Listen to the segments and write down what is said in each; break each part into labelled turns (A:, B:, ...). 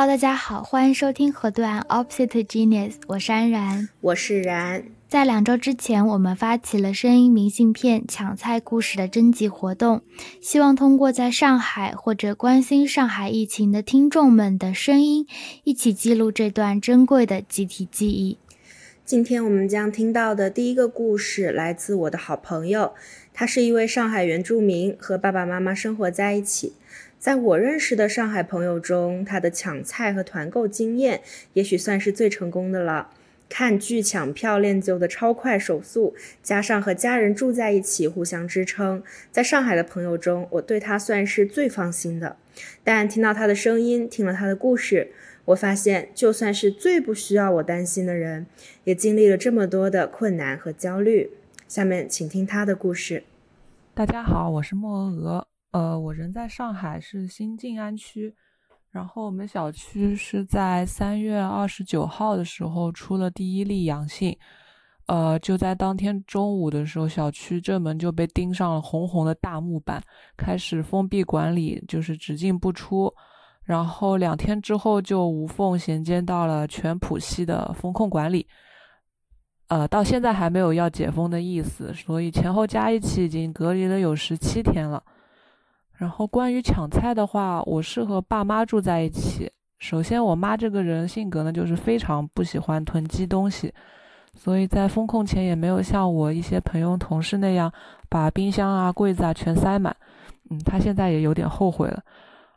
A: Hello，大家好，欢迎收听河段 Opposite Genius，我是安然，
B: 我是然。
A: 在两周之前，我们发起了声音明信片抢菜故事的征集活动，希望通过在上海或者关心上海疫情的听众们的声音，一起记录这段珍贵的集体记忆。
B: 今天我们将听到的第一个故事来自我的好朋友，他是一位上海原住民，和爸爸妈妈生活在一起。在我认识的上海朋友中，他的抢菜和团购经验也许算是最成功的了。看剧抢票练就的超快手速，加上和家人住在一起互相支撑，在上海的朋友中，我对他算是最放心的。但听到他的声音，听了他的故事，我发现，就算是最不需要我担心的人，也经历了这么多的困难和焦虑。下面请听他的故事。
C: 大家好，我是莫鹅鹅。呃，我人在上海，是新静安区。然后我们小区是在三月二十九号的时候出了第一例阳性。呃，就在当天中午的时候，小区正门就被钉上了红红的大木板，开始封闭管理，就是只进不出。然后两天之后就无缝衔接到了全浦西的风控管理。呃，到现在还没有要解封的意思，所以前后加一起已经隔离了有十七天了。然后关于抢菜的话，我是和爸妈住在一起。首先，我妈这个人性格呢，就是非常不喜欢囤积东西，所以在封控前也没有像我一些朋友同事那样把冰箱啊、柜子啊全塞满。嗯，她现在也有点后悔了。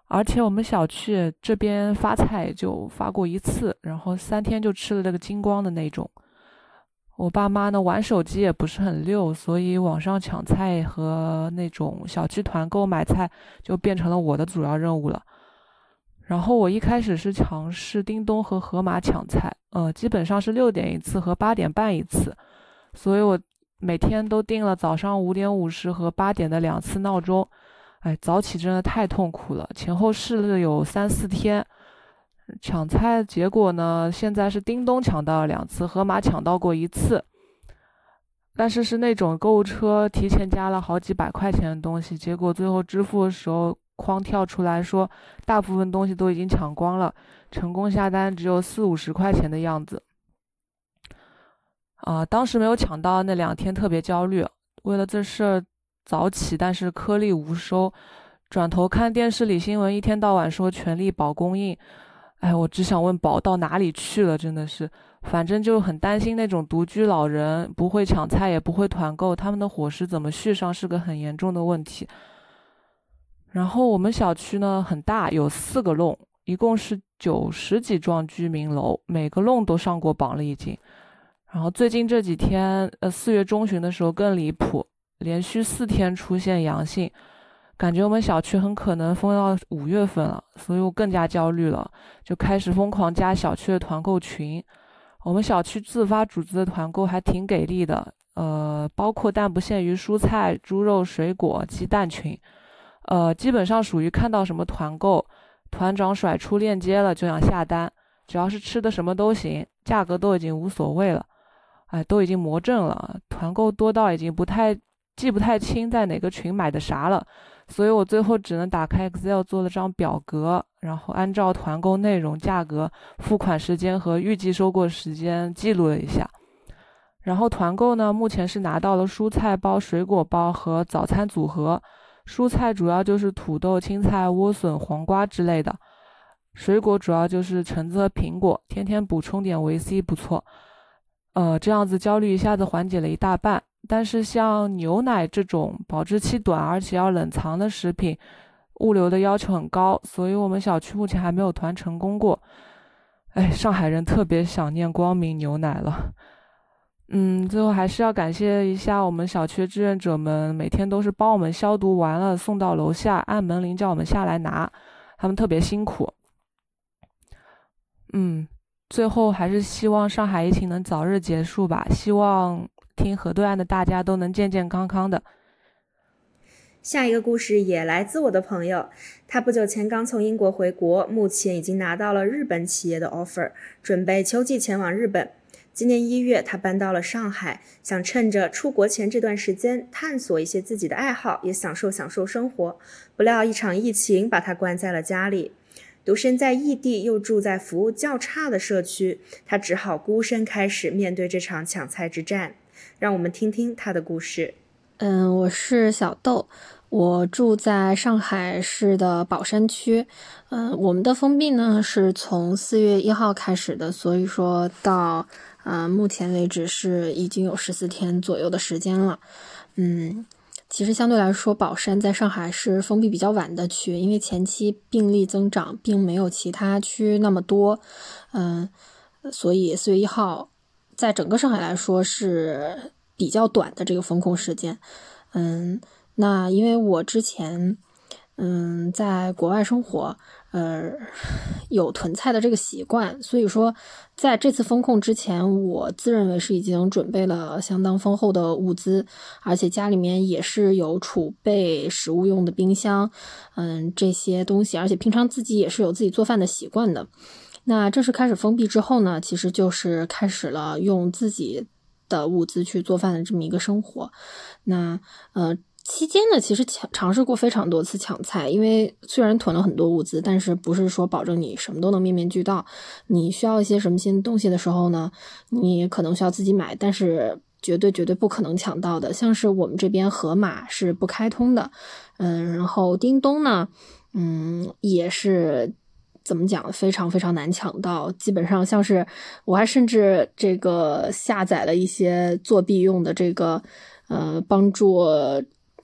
C: 而且我们小区这边发菜就发过一次，然后三天就吃了这个精光的那种。我爸妈呢玩手机也不是很溜，所以网上抢菜和那种小区团购买菜就变成了我的主要任务了。然后我一开始是尝试叮咚和盒马抢菜，呃，基本上是六点一次和八点半一次，所以我每天都定了早上五点五十和八点的两次闹钟。哎，早起真的太痛苦了，前后试了有三四天。抢菜结果呢？现在是叮咚抢到了两次，盒马抢到过一次，但是是那种购物车提前加了好几百块钱的东西，结果最后支付的时候框跳出来说大部分东西都已经抢光了，成功下单只有四五十块钱的样子。啊，当时没有抢到那两天特别焦虑，为了这事儿早起，但是颗粒无收。转头看电视里新闻，一天到晚说全力保供应。哎，我只想问宝到哪里去了？真的是，反正就很担心那种独居老人不会抢菜也不会团购，他们的伙食怎么续上是个很严重的问题。然后我们小区呢很大，有四个弄，一共是九十几幢居民楼，每个弄都上过榜了已经。然后最近这几天，呃，四月中旬的时候更离谱，连续四天出现阳性。感觉我们小区很可能封到五月份了，所以我更加焦虑了，就开始疯狂加小区的团购群。我们小区自发组织的团购还挺给力的，呃，包括但不限于蔬菜、猪肉、水果、鸡蛋群，呃，基本上属于看到什么团购，团长甩出链接了就想下单，只要是吃的什么都行，价格都已经无所谓了，哎，都已经魔怔了，团购多到已经不太记不太清在哪个群买的啥了。所以我最后只能打开 Excel 做了张表格，然后按照团购内容、价格、付款时间和预计收货时间记录了一下。然后团购呢，目前是拿到了蔬菜包、水果包和早餐组合。蔬菜主要就是土豆、青菜、莴笋、黄瓜之类的；水果主要就是橙子和苹果，天天补充点维 C 不错。呃，这样子焦虑一下子缓解了一大半。但是像牛奶这种保质期短而且要冷藏的食品，物流的要求很高，所以我们小区目前还没有团成功过。哎，上海人特别想念光明牛奶了。嗯，最后还是要感谢一下我们小区志愿者们，每天都是帮我们消毒完了送到楼下，按门铃叫我们下来拿，他们特别辛苦。嗯，最后还是希望上海疫情能早日结束吧，希望。听河对岸的大家都能健健康康的。
B: 下一个故事也来自我的朋友，他不久前刚从英国回国，目前已经拿到了日本企业的 offer，准备秋季前往日本。今年一月，他搬到了上海，想趁着出国前这段时间探索一些自己的爱好，也享受享受生活。不料一场疫情把他关在了家里。独身在异地又住在服务较差的社区，他只好孤身开始面对这场抢菜之战。让我们听听他的故事。
D: 嗯，我是小豆，我住在上海市的宝山区。嗯，我们的封闭呢是从四月一号开始的，所以说到啊目前为止是已经有十四天左右的时间了。嗯，其实相对来说，宝山在上海是封闭比较晚的区，因为前期病例增长并没有其他区那么多。嗯，所以四月一号在整个上海来说是。比较短的这个风控时间，嗯，那因为我之前，嗯，在国外生活，呃，有囤菜的这个习惯，所以说在这次风控之前，我自认为是已经准备了相当丰厚的物资，而且家里面也是有储备食物用的冰箱，嗯，这些东西，而且平常自己也是有自己做饭的习惯的。那正式开始封闭之后呢，其实就是开始了用自己。的物资去做饭的这么一个生活，那呃期间呢，其实抢尝试过非常多次抢菜，因为虽然囤了很多物资，但是不是说保证你什么都能面面俱到。你需要一些什么新东西的时候呢，你可能需要自己买，但是绝对绝对不可能抢到的。像是我们这边盒马是不开通的，嗯，然后叮咚呢，嗯，也是。怎么讲？非常非常难抢到，基本上像是我还甚至这个下载了一些作弊用的这个呃，帮助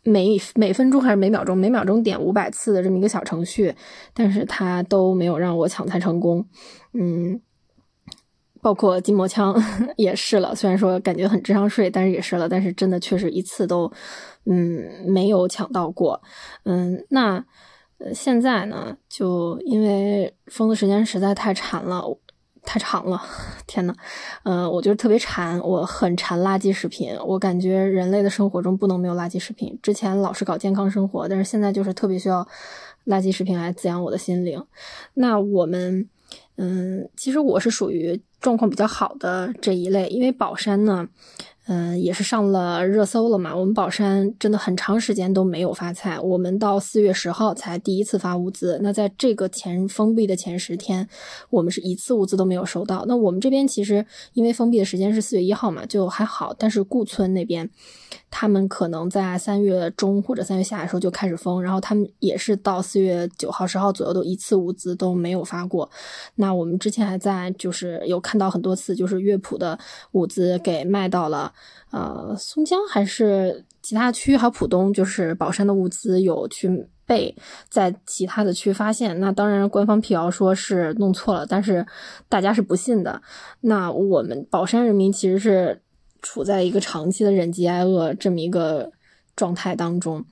D: 每每分钟还是每秒钟每秒钟点五百次的这么一个小程序，但是它都没有让我抢菜成功。嗯，包括筋膜枪 也试了，虽然说感觉很智商税，但是也试了，但是真的确实一次都嗯没有抢到过。嗯，那。现在呢，就因为封的时间实在太长了，太长了，天呐，嗯，我就是特别馋，我很馋垃圾食品，我感觉人类的生活中不能没有垃圾食品。之前老是搞健康生活，但是现在就是特别需要垃圾食品来滋养我的心灵。那我们，嗯，其实我是属于状况比较好的这一类，因为宝山呢。嗯，也是上了热搜了嘛。我们宝山真的很长时间都没有发菜，我们到四月十号才第一次发物资。那在这个前封闭的前十天，我们是一次物资都没有收到。那我们这边其实因为封闭的时间是四月一号嘛，就还好。但是顾村那边，他们可能在三月中或者三月下的时候就开始封，然后他们也是到四月九号、十号左右都一次物资都没有发过。那我们之前还在就是有看到很多次，就是乐谱的物资给卖到了。呃，松江还是其他区，还有浦东，就是宝山的物资有去被在其他的区发现。那当然，官方辟谣说是弄错了，但是大家是不信的。那我们宝山人民其实是处在一个长期的忍饥挨饿这么一个状态当中。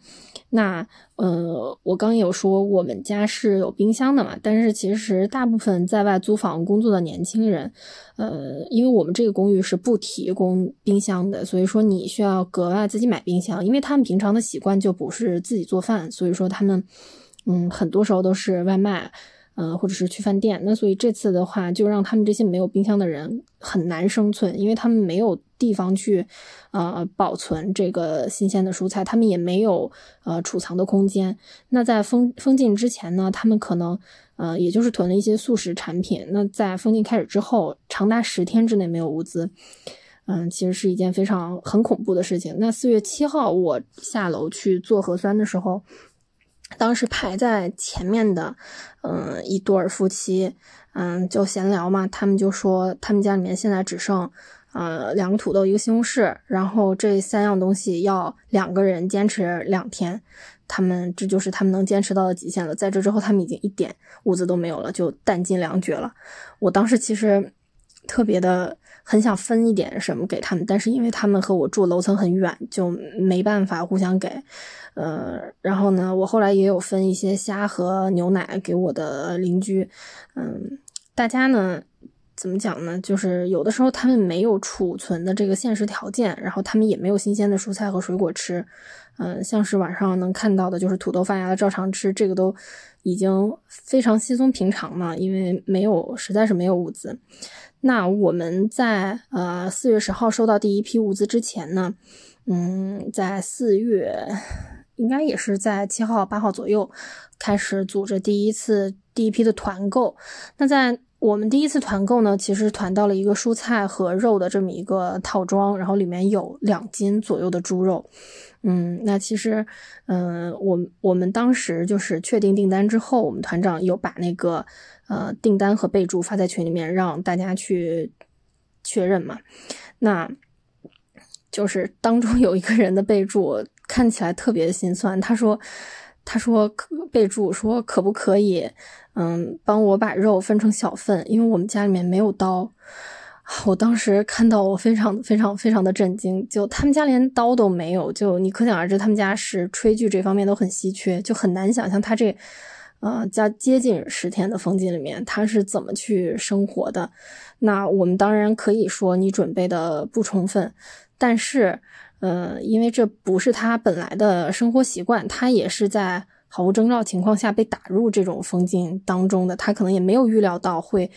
D: 那，呃，我刚有说我们家是有冰箱的嘛，但是其实大部分在外租房工作的年轻人，呃，因为我们这个公寓是不提供冰箱的，所以说你需要格外自己买冰箱，因为他们平常的习惯就不是自己做饭，所以说他们，嗯，很多时候都是外卖。嗯，或者是去饭店，那所以这次的话，就让他们这些没有冰箱的人很难生存，因为他们没有地方去，呃，保存这个新鲜的蔬菜，他们也没有呃储藏的空间。那在封封禁之前呢，他们可能呃也就是囤了一些速食产品。那在封禁开始之后，长达十天之内没有物资，嗯，其实是一件非常很恐怖的事情。那四月七号我下楼去做核酸的时候。当时排在前面的，嗯，一对儿夫妻，嗯，就闲聊嘛，他们就说他们家里面现在只剩，呃，两个土豆，一个西红柿，然后这三样东西要两个人坚持两天，他们这就是他们能坚持到的极限了。在这之后，他们已经一点物资都没有了，就弹尽粮绝了。我当时其实特别的。很想分一点什么给他们，但是因为他们和我住楼层很远，就没办法互相给。呃，然后呢，我后来也有分一些虾和牛奶给我的邻居。嗯，大家呢，怎么讲呢？就是有的时候他们没有储存的这个现实条件，然后他们也没有新鲜的蔬菜和水果吃。嗯，像是晚上能看到的，就是土豆发芽了照常吃，这个都已经非常稀松平常了，因为没有，实在是没有物资。那我们在呃四月十号收到第一批物资之前呢，嗯，在四月应该也是在七号八号左右开始组织第一次第一批的团购。那在我们第一次团购呢，其实团到了一个蔬菜和肉的这么一个套装，然后里面有两斤左右的猪肉。嗯，那其实，嗯，我我们当时就是确定订单之后，我们团长有把那个呃订单和备注发在群里面，让大家去确认嘛。那就是当中有一个人的备注看起来特别心酸，他说他说可备注说可不可以嗯帮我把肉分成小份，因为我们家里面没有刀。我当时看到，我非常非常非常的震惊。就他们家连刀都没有，就你可想而知，他们家是炊具这方面都很稀缺，就很难想象他这，呃，加接近十天的封禁里面，他是怎么去生活的。那我们当然可以说你准备的不充分，但是，呃，因为这不是他本来的生活习惯，他也是在毫无征兆情况下被打入这种封禁当中的，他可能也没有预料到会。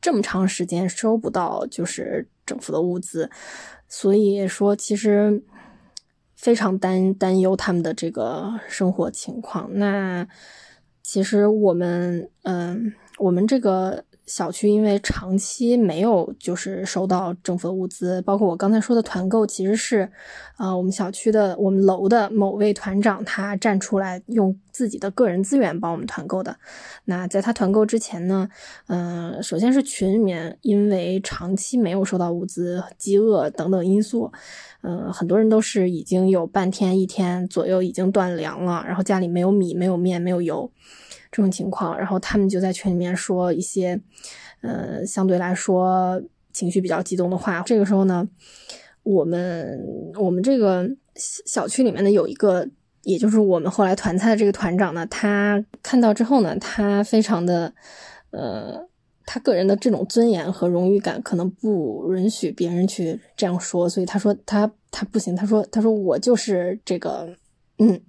D: 这么长时间收不到就是政府的物资，所以说其实非常担担忧他们的这个生活情况。那其实我们嗯，我们这个。小区因为长期没有就是收到政府的物资，包括我刚才说的团购，其实是，呃，我们小区的我们楼的某位团长他站出来用自己的个人资源帮我们团购的。那在他团购之前呢，嗯，首先是群里面因为长期没有收到物资、饥饿等等因素，嗯，很多人都是已经有半天、一天左右已经断粮了，然后家里没有米、没有面、没有油。这种情况，然后他们就在群里面说一些，呃，相对来说情绪比较激动的话。这个时候呢，我们我们这个小区里面呢有一个，也就是我们后来团菜的这个团长呢，他看到之后呢，他非常的，呃，他个人的这种尊严和荣誉感可能不允许别人去这样说，所以他说他他不行，他说他说我就是这个。嗯，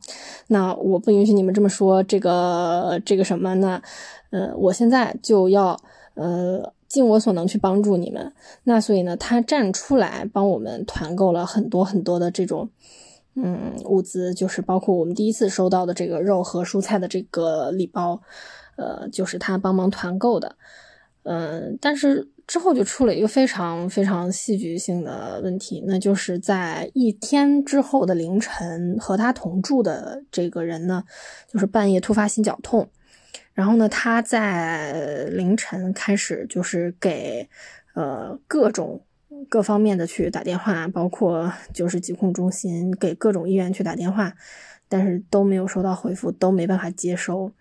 D: 那我不允许你们这么说，这个这个什么呢？呃，我现在就要呃尽我所能去帮助你们。那所以呢，他站出来帮我们团购了很多很多的这种嗯物资，就是包括我们第一次收到的这个肉和蔬菜的这个礼包，呃，就是他帮忙团购的。嗯，但是。之后就出了一个非常非常戏剧性的问题，那就是在一天之后的凌晨，和他同住的这个人呢，就是半夜突发心绞痛，然后呢，他在凌晨开始就是给呃各种各方面的去打电话，包括就是疾控中心给各种医院去打电话，但是都没有收到回复，都没办法接收。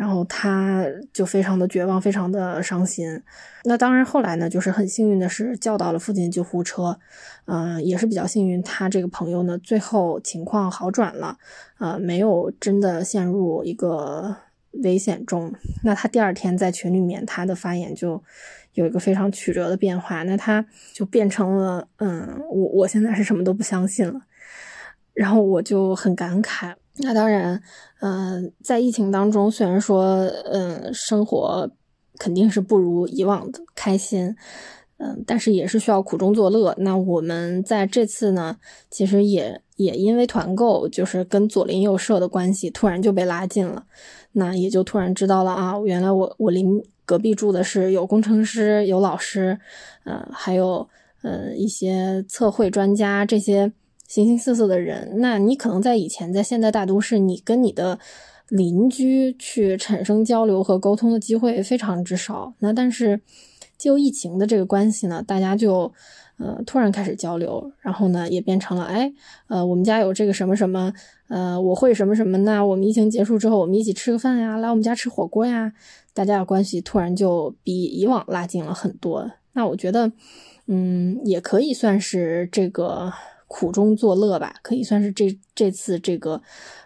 D: 然后他就非常的绝望，非常的伤心。那当然，后来呢，就是很幸运的是叫到了附近救护车，嗯，也是比较幸运。他这个朋友呢，最后情况好转了，呃，没有真的陷入一个危险中。那他第二天在群里面，他的发言就有一个非常曲折的变化。那他就变成了，嗯，我我现在是什么都不相信了。然后我就很感慨。那当然，嗯，在疫情当中，虽然说，嗯，生活肯定是不如以往的开心，嗯，但是也是需要苦中作乐。那我们在这次呢，其实也也因为团购，就是跟左邻右舍的关系突然就被拉近了，那也就突然知道了啊，原来我我邻隔壁住的是有工程师、有老师，呃，还有呃一些测绘专家这些。形形色色的人，那你可能在以前在现在大都市，你跟你的邻居去产生交流和沟通的机会非常之少。那但是就疫情的这个关系呢，大家就呃突然开始交流，然后呢也变成了哎呃我们家有这个什么什么呃我会什么什么，那我们疫情结束之后我们一起吃个饭呀，来我们家吃火锅呀，大家的关系突然就比以往拉近了很多。那我觉得嗯也可以算是这个。苦中作乐吧，可以算是这这次这个，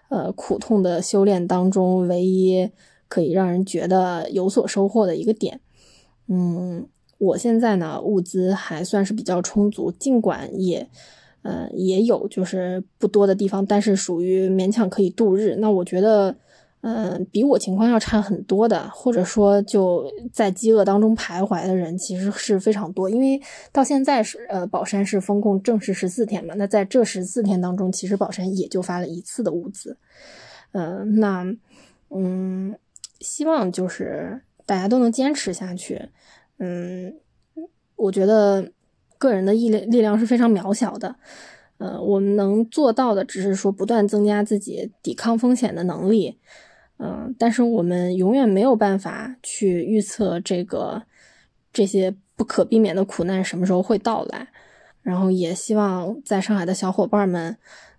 D: 呃，苦痛的修炼当中唯一可以让人觉得有所收获的一个点。嗯，我现在呢物资还算是比较充足，尽管也，嗯，也有就是不多的地方，但是属于勉强可以度日。那我觉得，嗯，比我情况要差很多的，或者说就在饥饿当中徘徊的人，其实是非常多。因为到现在是呃，宝山是封控正式十四天嘛，那在这十四天当中，其实宝山也就发了一次的物资。嗯，那嗯，希望就是大家都能坚持下去。嗯，我觉得个人的力力量是非常渺小的。呃，我们能做到的只是说不断增加自己抵抗风险的能力。嗯，但是我们永远没有办法去预测这个这些不可避免的苦难什么时候会到来。然后也希望在上海的小伙伴们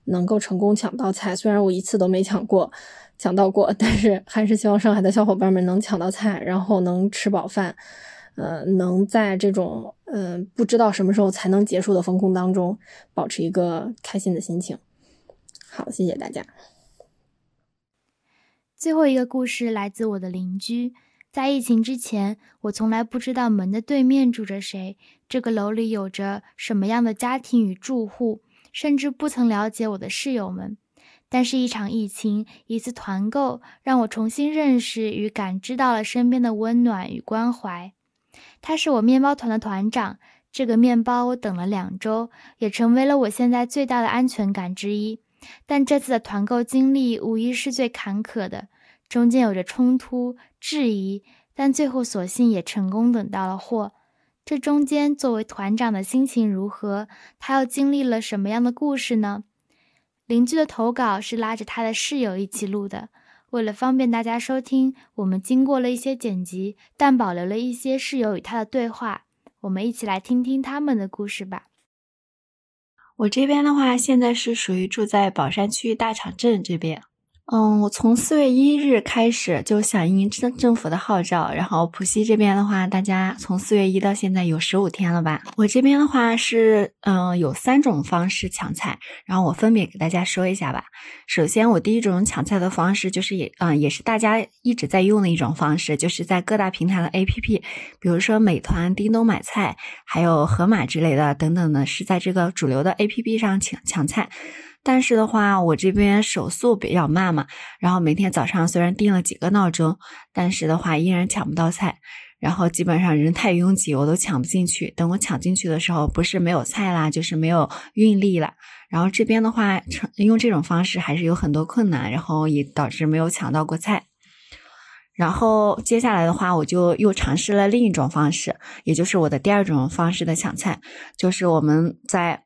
D: 能够成功抢到菜，虽然我一次都没抢过，抢到过，但是还是希望上海的小伙伴们能抢到菜，然后能吃饱饭，呃，能在这种嗯不知道什么时候才能结束的风控当中保持一个开心的心情。好，谢谢大家。
A: 最后一个故事来自我的邻居。在疫情之前，我从来不知道门的对面住着谁，这个楼里有着什么样的家庭与住户，甚至不曾了解我的室友们。但是，一场疫情，一次团购，让我重新认识与感知到了身边的温暖与关怀。他是我面包团的团长，这个面包我等了两周，也成为了我现在最大的安全感之一。但这次的团购经历无疑是最坎坷的，中间有着冲突、质疑，但最后索性也成功等到了货。这中间，作为团长的心情如何？他又经历了什么样的故事呢？邻居的投稿是拉着他的室友一起录的，为了方便大家收听，我们经过了一些剪辑，但保留了一些室友与他的对话。我们一起来听听他们的故事吧。
E: 我这边的话，现在是属于住在宝山区大场镇这边。嗯，我从四月一日开始就响应政政府的号召，然后浦西这边的话，大家从四月一到现在有十五天了吧？我这边的话是，嗯，有三种方式抢菜，然后我分别给大家说一下吧。首先，我第一种抢菜的方式就是也，嗯，也是大家一直在用的一种方式，就是在各大平台的 APP，比如说美团、叮咚买菜，还有盒马之类的等等的，是在这个主流的 APP 上抢抢菜。但是的话，我这边手速比较慢嘛，然后每天早上虽然定了几个闹钟，但是的话依然抢不到菜，然后基本上人太拥挤，我都抢不进去。等我抢进去的时候，不是没有菜啦，就是没有运力了。然后这边的话，用这种方式还是有很多困难，然后也导致没有抢到过菜。然后接下来的话，我就又尝试了另一种方式，也就是我的第二种方式的抢菜，就是我们在。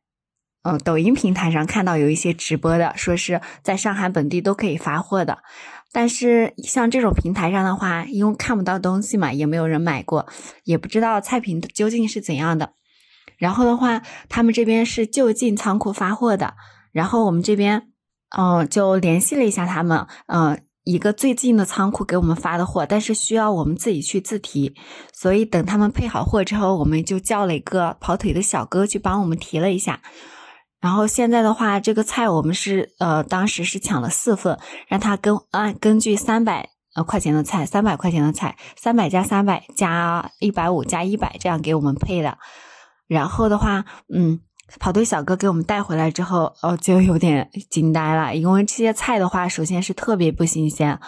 E: 嗯，抖音平台上看到有一些直播的，说是在上海本地都可以发货的，但是像这种平台上的话，因为看不到东西嘛，也没有人买过，也不知道菜品究竟是怎样的。然后的话，他们这边是就近仓库发货的，然后我们这边，嗯，就联系了一下他们，嗯，一个最近的仓库给我们发的货，但是需要我们自己去自提，所以等他们配好货之后，我们就叫了一个跑腿的小哥去帮我们提了一下。然后现在的话，这个菜我们是呃，当时是抢了四份，让他根按根据三百呃块钱的菜，三百块钱的菜，三百加三百加一百五加一百这样给我们配的。然后的话，嗯，跑队小哥给我们带回来之后，哦，就有点惊呆了，因为这些菜的话，首先是特别不新鲜。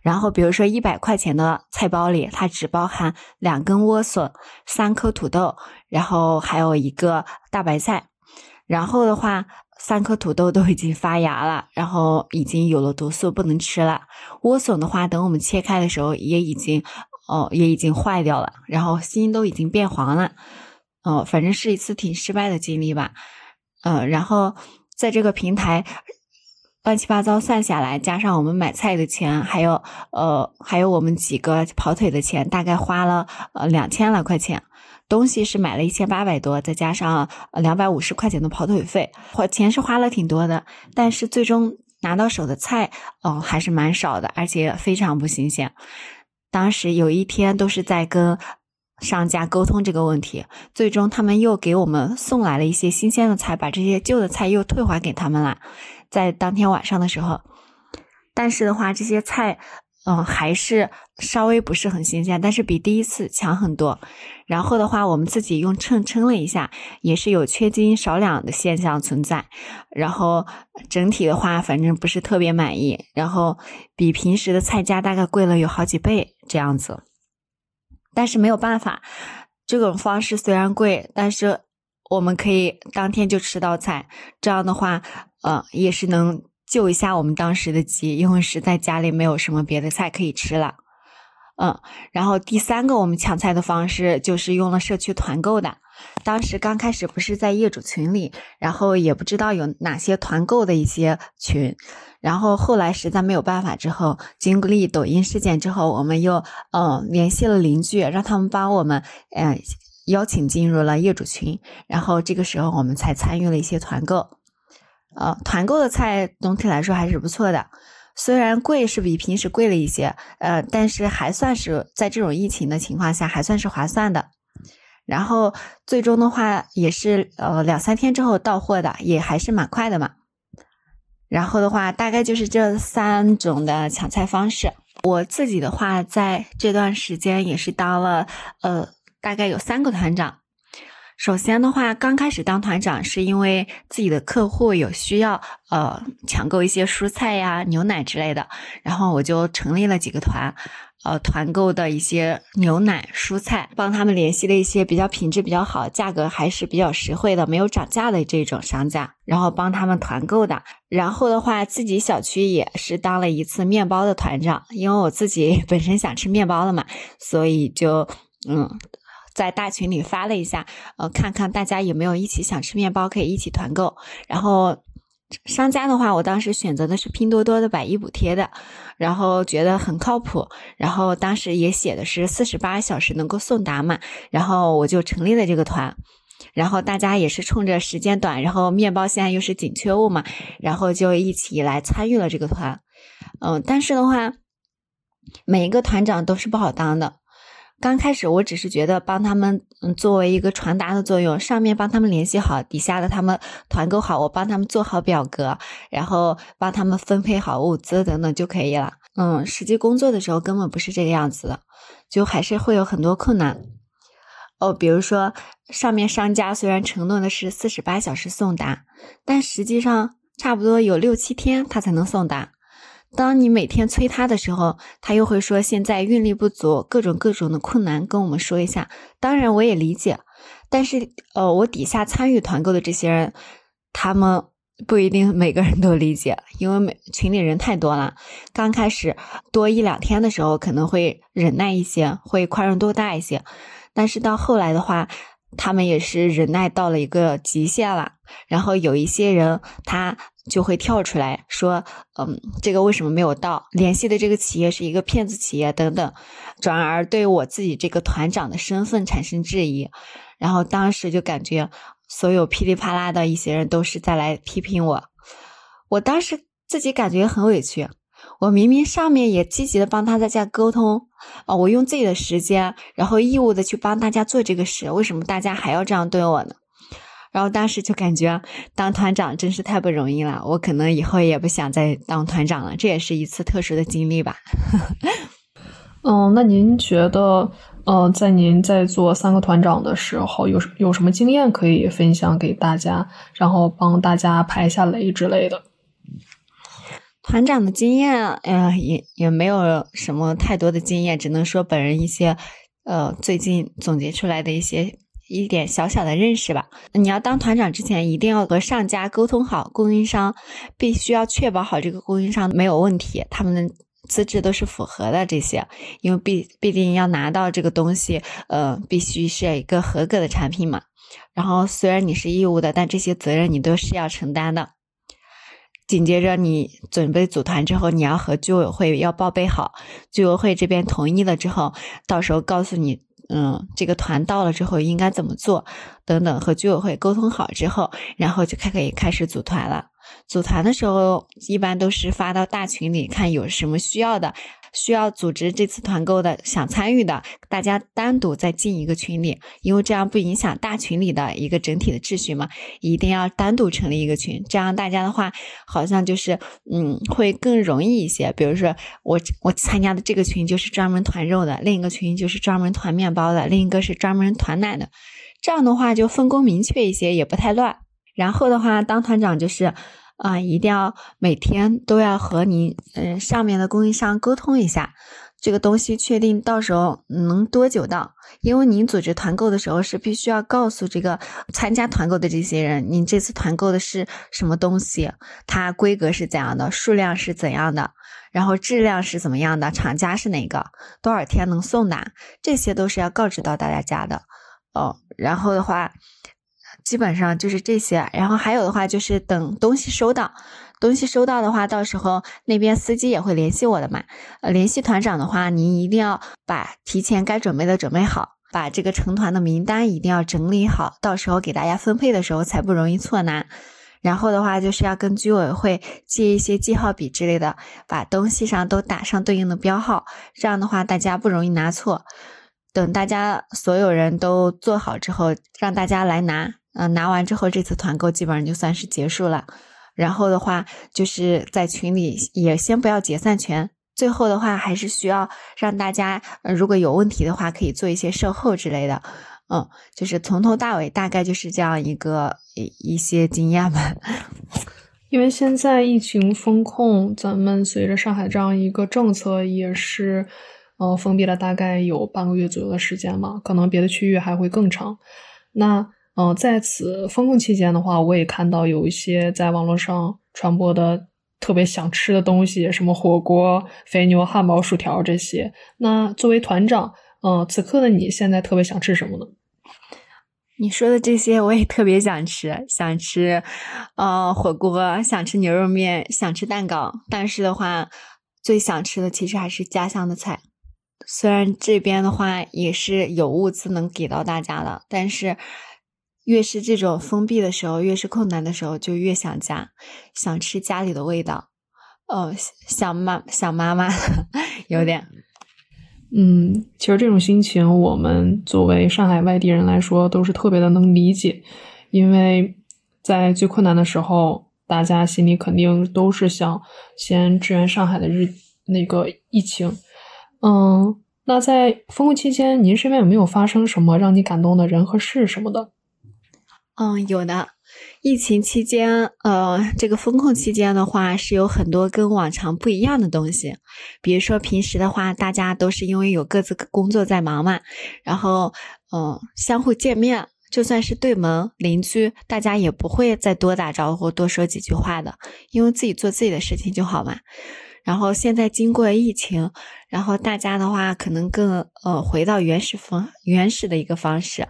E: 然后比如说一百块钱的菜包里，它只包含两根莴笋、三颗土豆，然后还有一个大白菜。然后的话，三颗土豆都已经发芽了，然后已经有了毒素，不能吃了。莴笋的话，等我们切开的时候，也已经哦，也已经坏掉了，然后心都已经变黄了。哦，反正是一次挺失败的经历吧。嗯，然后在这个平台乱七八糟算下来，加上我们买菜的钱，还有呃，还有我们几个跑腿的钱，大概花了呃两千来块钱。东西是买了一千八百多，再加上两百五十块钱的跑腿费，花钱是花了挺多的。但是最终拿到手的菜，哦，还是蛮少的，而且非常不新鲜。当时有一天都是在跟商家沟通这个问题，最终他们又给我们送来了一些新鲜的菜，把这些旧的菜又退还给他们了。在当天晚上的时候，但是的话，这些菜。嗯，还是稍微不是很新鲜，但是比第一次强很多。然后的话，我们自己用秤称了一下，也是有缺斤少两的现象存在。然后整体的话，反正不是特别满意。然后比平时的菜价大概贵了有好几倍这样子。但是没有办法，这种方式虽然贵，但是我们可以当天就吃到菜。这样的话，呃，也是能。救一下我们当时的急，因为实在家里没有什么别的菜可以吃了。嗯，然后第三个我们抢菜的方式就是用了社区团购的。当时刚开始不是在业主群里，然后也不知道有哪些团购的一些群，然后后来实在没有办法之后，经历抖音事件之后，我们又嗯联系了邻居，让他们帮我们嗯邀请进入了业主群，然后这个时候我们才参与了一些团购。呃，团购的菜总体来说还是不错的，虽然贵是比平时贵了一些，呃，但是还算是在这种疫情的情况下还算是划算的。然后最终的话也是呃两三天之后到货的，也还是蛮快的嘛。然后的话大概就是这三种的抢菜方式。我自己的话在这段时间也是当了呃大概有三个团长。首先的话，刚开始当团长是因为自己的客户有需要，呃，抢购一些蔬菜呀、牛奶之类的，然后我就成立了几个团，呃，团购的一些牛奶、蔬菜，帮他们联系了一些比较品质比较好、价格还是比较实惠的、没有涨价的这种商家，然后帮他们团购的。然后的话，自己小区也是当了一次面包的团长，因为我自己 本身想吃面包了嘛，所以就嗯。在大群里发了一下，呃，看看大家有没有一起想吃面包，可以一起团购。然后商家的话，我当时选择的是拼多多的百亿补贴的，然后觉得很靠谱。然后当时也写的是四十八小时能够送达嘛，然后我就成立了这个团。然后大家也是冲着时间短，然后面包现在又是紧缺物嘛，然后就一起来参与了这个团。嗯，但是的话，每一个团长都是不好当的。刚开始我只是觉得帮他们，嗯，作为一个传达的作用，上面帮他们联系好，底下的他们团购好，我帮他们做好表格，然后帮他们分配好物资等等就可以了。嗯，实际工作的时候根本不是这个样子的，就还是会有很多困难。哦，比如说上面商家虽然承诺的是四十八小时送达，但实际上差不多有六七天他才能送达。当你每天催他的时候，他又会说现在运力不足，各种各种的困难跟我们说一下。当然我也理解，但是呃，我底下参与团购的这些人，他们不一定每个人都理解，因为每群里人太多了。刚开始多一两天的时候，可能会忍耐一些，会宽容度大一些，但是到后来的话，他们也是忍耐到了一个极限了。然后有一些人他。就会跳出来说，嗯，这个为什么没有到？联系的这个企业是一个骗子企业等等，转而对我自己这个团长的身份产生质疑。然后当时就感觉所有噼里啪啦的一些人都是在来批评我。我当时自己感觉很委屈，我明明上面也积极的帮大家沟通，啊，我用自己的时间，然后义务的去帮大家做这个事，为什么大家还要这样对我呢？然后当时就感觉当团长真是太不容易了，我可能以后也不想再当团长了。这也是一次特殊的经历吧。
F: 嗯，那您觉得，呃，在您在做三个团长的时候，有有什么经验可以分享给大家，然后帮大家排一下雷之类的？
E: 团长的经验，呃，也也没有什么太多的经验，只能说本人一些，呃，最近总结出来的一些。一点小小的认识吧。你要当团长之前，一定要和上家沟通好，供应商必须要确保好这个供应商没有问题，他们的资质都是符合的。这些，因为必必定要拿到这个东西，呃，必须是一个合格的产品嘛。然后虽然你是义务的，但这些责任你都是要承担的。紧接着你准备组团之后，你要和居委会要报备好，居委会这边同意了之后，到时候告诉你。嗯，这个团到了之后应该怎么做？等等，和居委会沟通好之后，然后就开可以开始组团了。组团的时候一般都是发到大群里，看有什么需要的。需要组织这次团购的，想参与的，大家单独再进一个群里，因为这样不影响大群里的一个整体的秩序嘛。一定要单独成立一个群，这样大家的话，好像就是嗯，会更容易一些。比如说，我我参加的这个群就是专门团肉的，另一个群就是专门团面包的，另一个是专门团奶的。这样的话就分工明确一些，也不太乱。然后的话，当团长就是。啊，一定要每天都要和你嗯上面的供应商沟通一下，这个东西确定到时候能多久到？因为您组织团购的时候是必须要告诉这个参加团购的这些人，您这次团购的是什么东西，它规格是怎样的，数量是怎样的，然后质量是怎么样的，厂家是哪个，多少天能送达，这些都是要告知到大家家的哦。然后的话。基本上就是这些，然后还有的话就是等东西收到，东西收到的话，到时候那边司机也会联系我的嘛。呃，联系团长的话，您一定要把提前该准备的准备好，把这个成团的名单一定要整理好，到时候给大家分配的时候才不容易错拿。然后的话就是要跟居委会借一些记号笔之类的，把东西上都打上对应的标号，这样的话大家不容易拿错。等大家所有人都做好之后，让大家来拿。嗯，拿完之后，这次团购基本上就算是结束了。然后的话，就是在群里也先不要解散群。最后的话，还是需要让大家，如果有问题的话，可以做一些售后之类的。嗯，就是从头到尾大概就是这样一个一一些经验吧。
F: 因为现在疫情风控，咱们随着上海这样一个政策，也是呃封闭了大概有半个月左右的时间嘛，可能别的区域还会更长。那嗯，在此封控期间的话，我也看到有一些在网络上传播的特别想吃的东西，什么火锅、肥牛、汉堡、薯条这些。那作为团长，嗯，此刻的你现在特别想吃什么呢？
E: 你说的这些我也特别想吃，想吃，呃，火锅，想吃牛肉面，想吃蛋糕。但是的话，最想吃的其实还是家乡的菜。虽然这边的话也是有物资能给到大家的，但是。越是这种封闭的时候，越是困难的时候，就越想家，想吃家里的味道，哦，想妈想妈妈，有点。
F: 嗯，其实这种心情，我们作为上海外地人来说，都是特别的能理解，因为在最困难的时候，大家心里肯定都是想先支援上海的日那个疫情。嗯，那在封控期间，您身边有没有发生什么让你感动的人和事什么的？
E: 嗯，有的。疫情期间，呃，这个风控期间的话，是有很多跟往常不一样的东西。比如说平时的话，大家都是因为有各自工作在忙嘛，然后，嗯，相互见面，就算是对门邻居，大家也不会再多打招呼、多说几句话的，因为自己做自己的事情就好嘛。然后现在经过疫情，然后大家的话可能更呃回到原始方原始的一个方式。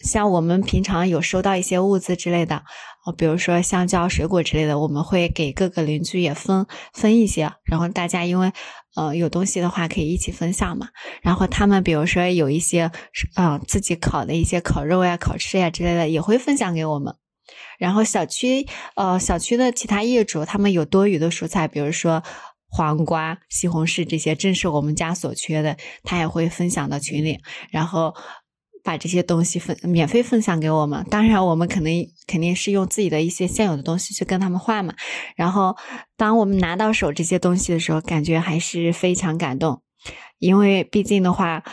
E: 像我们平常有收到一些物资之类的，哦，比如说香蕉、水果之类的，我们会给各个邻居也分分一些，然后大家因为呃有东西的话可以一起分享嘛。然后他们比如说有一些啊自己烤的一些烤肉呀、烤翅呀之类的，也会分享给我们。然后小区呃小区的其他业主，他们有多余的蔬菜，比如说黄瓜、西红柿这些，正是我们家所缺的，他也会分享到群里，然后。把这些东西分免费分享给我们，当然我们肯定肯定是用自己的一些现有的东西去跟他们换嘛。然后当我们拿到手这些东西的时候，感觉还是非常感动，因为毕竟的话，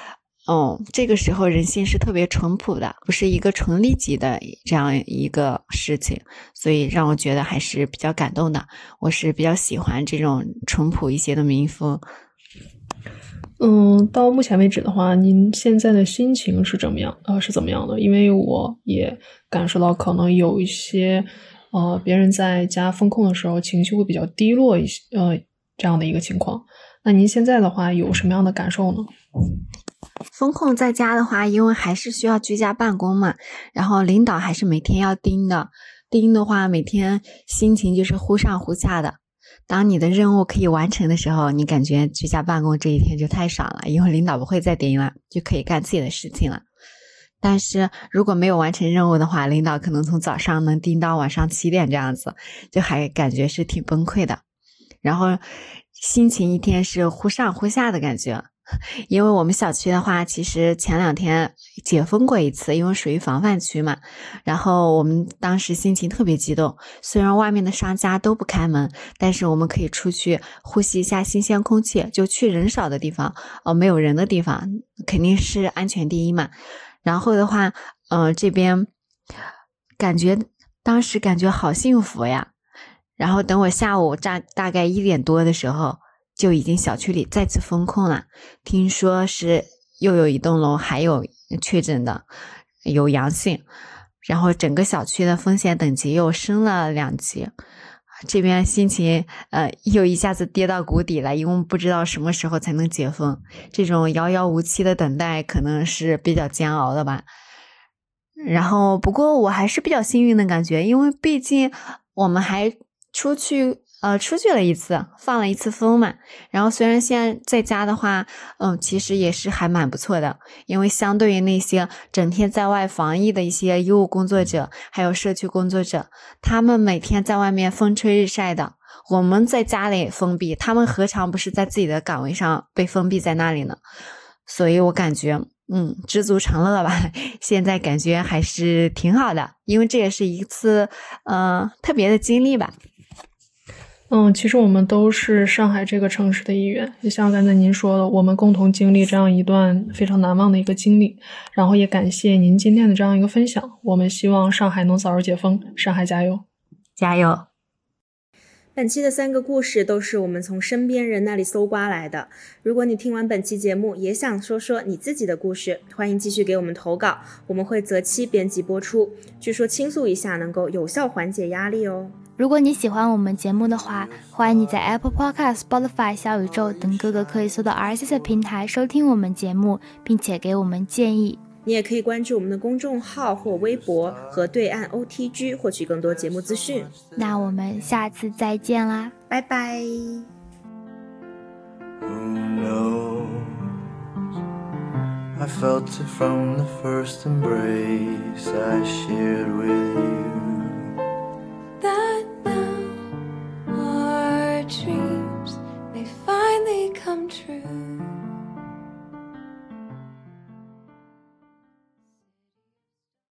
E: 嗯，这个时候人性是特别淳朴的，不是一个纯利己的这样一个事情，所以让我觉得还是比较感动的。我是比较喜欢这种淳朴一些的民风。
F: 嗯，到目前为止的话，您现在的心情是怎么样？呃，是怎么样的？因为我也感受到，可能有一些，呃，别人在家风控的时候，情绪会比较低落一些，呃，这样的一个情况。那您现在的话，有什么样的感受呢？
E: 风控在家的话，因为还是需要居家办公嘛，然后领导还是每天要盯的，盯的话，每天心情就是忽上忽下的。当你的任务可以完成的时候，你感觉居家办公这一天就太爽了，因为领导不会再盯了，就可以干自己的事情了。但是如果没有完成任务的话，领导可能从早上能盯到晚上七点这样子，就还感觉是挺崩溃的。然后心情一天是忽上忽下的感觉。因为我们小区的话，其实前两天解封过一次，因为属于防范区嘛。然后我们当时心情特别激动，虽然外面的商家都不开门，但是我们可以出去呼吸一下新鲜空气，就去人少的地方，哦，没有人的地方，肯定是安全第一嘛。然后的话，嗯，这边感觉当时感觉好幸福呀。然后等我下午大大概一点多的时候。就已经小区里再次封控了，听说是又有一栋楼还有确诊的有阳性，然后整个小区的风险等级又升了两级，这边心情呃又一下子跌到谷底了，因为不知道什么时候才能解封，这种遥遥无期的等待可能是比较煎熬的吧。然后不过我还是比较幸运的感觉，因为毕竟我们还出去。呃，出去了一次，放了一次风嘛。然后虽然现在在家的话，嗯，其实也是还蛮不错的，因为相对于那些整天在外防疫的一些医务工作者，还有社区工作者，他们每天在外面风吹日晒的，我们在家里封闭，他们何尝不是在自己的岗位上被封闭在那里呢？所以我感觉，嗯，知足常乐吧。现在感觉还是挺好的，因为这也是一次，嗯，特别的经历吧。
F: 嗯，其实我们都是上海这个城市的一员，也像刚才您说的，我们共同经历这样一段非常难忘的一个经历。然后也感谢您今天的这样一个分享。我们希望上海能早日解封，上海加油，
E: 加油！
B: 本期的三个故事都是我们从身边人那里搜刮来的。如果你听完本期节目也想说说你自己的故事，欢迎继续给我们投稿，我们会择期编辑播出。据说倾诉一下能够有效缓解压力哦。
A: 如果你喜欢我们节目的话，欢迎你在 Apple Podcast、Spotify、小宇宙等各个可以搜到 RSS 的平台收听我们节目，并且给我们建议。
B: 你也可以关注我们的公众号或微博和对岸 OTG 获取更多节目资讯。
A: 那我们下次再见啦，
B: 拜拜。I felt it from the first embrace I shared with you. dreams may finally come true.